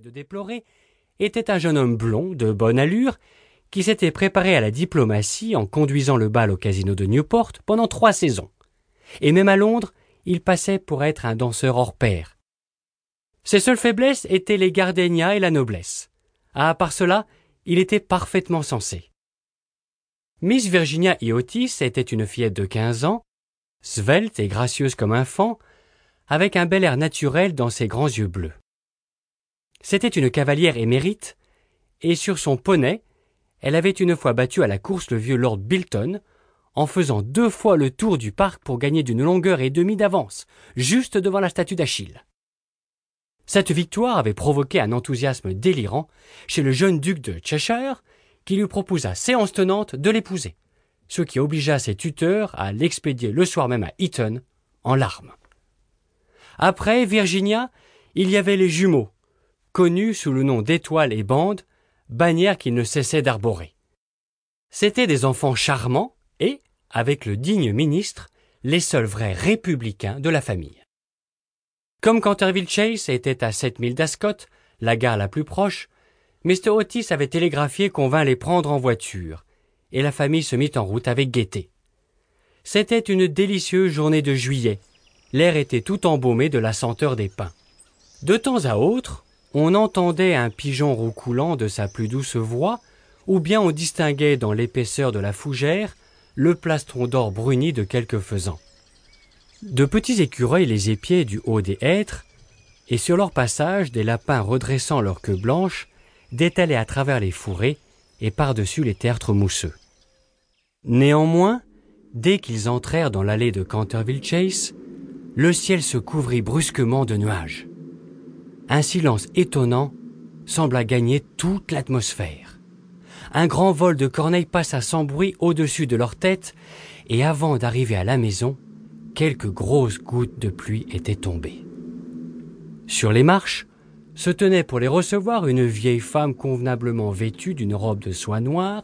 de déplorer était un jeune homme blond, de bonne allure, qui s'était préparé à la diplomatie en conduisant le bal au casino de Newport pendant trois saisons. Et même à Londres, il passait pour être un danseur hors pair. Ses seules faiblesses étaient les gardénias et la noblesse. À part cela, il était parfaitement sensé. Miss Virginia E. Otis était une fillette de quinze ans, svelte et gracieuse comme un fan, avec un bel air naturel dans ses grands yeux bleus. C'était une cavalière émérite, et sur son poney, elle avait une fois battu à la course le vieux Lord Bilton, en faisant deux fois le tour du parc pour gagner d'une longueur et demie d'avance, juste devant la statue d'Achille. Cette victoire avait provoqué un enthousiasme délirant chez le jeune duc de Cheshire, qui lui proposa séance tenante de l'épouser, ce qui obligea ses tuteurs à l'expédier le soir même à Eton, en larmes. Après Virginia, il y avait les jumeaux, connus sous le nom d'étoiles et bandes, bannières qu'ils ne cessaient d'arborer. C'étaient des enfants charmants et, avec le digne ministre, les seuls vrais républicains de la famille. Comme Canterville Chase était à sept milles d'Ascot, la gare la plus proche, Mr. Otis avait télégraphié qu'on vint les prendre en voiture, et la famille se mit en route avec gaieté. C'était une délicieuse journée de juillet. L'air était tout embaumé de la senteur des pins. De temps à autre, on entendait un pigeon roucoulant de sa plus douce voix, ou bien on distinguait dans l'épaisseur de la fougère le plastron d'or bruni de quelques faisans. De petits écureuils les épiaient du haut des hêtres, et sur leur passage des lapins redressant leur queue blanche détalaient à travers les fourrés et par-dessus les tertres mousseux. Néanmoins, dès qu'ils entrèrent dans l'allée de Canterville Chase, le ciel se couvrit brusquement de nuages. Un silence étonnant sembla gagner toute l'atmosphère. Un grand vol de corneilles passa sans bruit au-dessus de leur tête, et avant d'arriver à la maison, quelques grosses gouttes de pluie étaient tombées. Sur les marches se tenait pour les recevoir une vieille femme convenablement vêtue d'une robe de soie noire,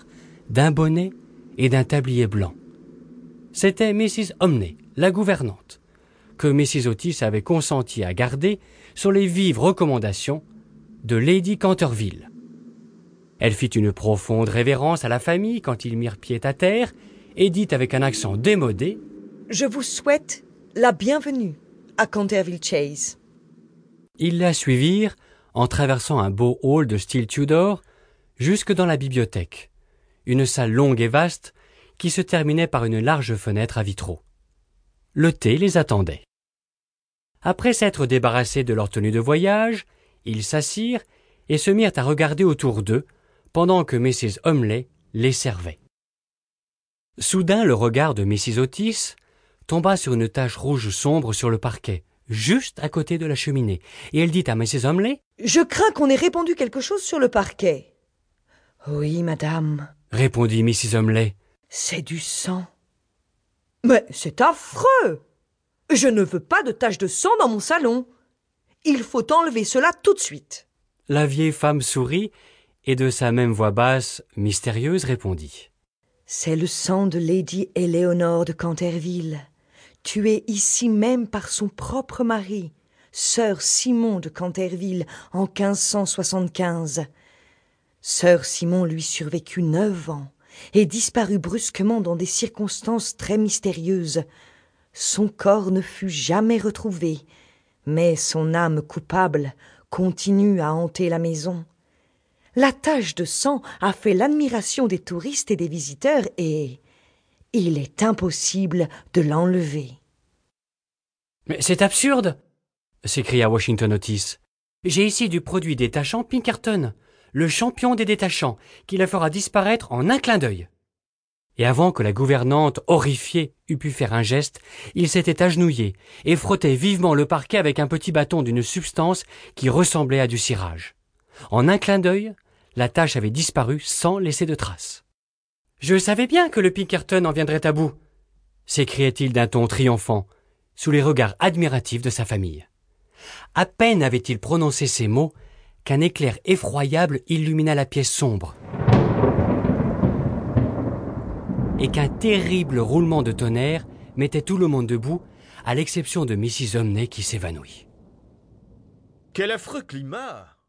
d'un bonnet et d'un tablier blanc. C'était Mrs. Omney, la gouvernante, que Mrs. Otis avait consenti à garder sur les vives recommandations de Lady Canterville. Elle fit une profonde révérence à la famille quand ils mirent pied à terre et dit avec un accent démodé Je vous souhaite la bienvenue à Canterville Chase. Ils la suivirent en traversant un beau hall de style Tudor jusque dans la bibliothèque, une salle longue et vaste qui se terminait par une large fenêtre à vitraux. Le thé les attendait. Après s'être débarrassés de leur tenue de voyage, ils s'assirent et se mirent à regarder autour d'eux pendant que Mrs. Humley les servait. Soudain le regard de Mrs. Otis tomba sur une tache rouge sombre sur le parquet, juste à côté de la cheminée, et elle dit à Mrs. Humley Je crains qu'on ait répandu quelque chose sur le parquet. Oui, madame, répondit Mrs. Humley. c'est du sang. Mais c'est affreux. Je ne veux pas de taches de sang dans mon salon. Il faut enlever cela tout de suite. La vieille femme sourit et de sa même voix basse, mystérieuse, répondit. C'est le sang de Lady Éléonore de Canterville, tuée ici même par son propre mari, sœur Simon de Canterville, en 1575. Sœur Simon lui survécut neuf ans et disparut brusquement dans des circonstances très mystérieuses. Son corps ne fut jamais retrouvé, mais son âme coupable continue à hanter la maison. La tache de sang a fait l'admiration des touristes et des visiteurs et il est impossible de l'enlever. Mais c'est absurde s'écria Washington Otis. J'ai ici du produit détachant Pinkerton, le champion des détachants, qui la fera disparaître en un clin d'œil. Et avant que la gouvernante, horrifiée, eût pu faire un geste, il s'était agenouillé et frottait vivement le parquet avec un petit bâton d'une substance qui ressemblait à du cirage. En un clin d'œil, la tache avait disparu sans laisser de traces. Je savais bien que le Pinkerton en viendrait à bout, s'écriait-il d'un ton triomphant, sous les regards admiratifs de sa famille. À peine avait-il prononcé ces mots qu'un éclair effroyable illumina la pièce sombre, et qu'un terrible roulement de tonnerre mettait tout le monde debout, à l'exception de Mrs. Omney qui s'évanouit. Quel affreux climat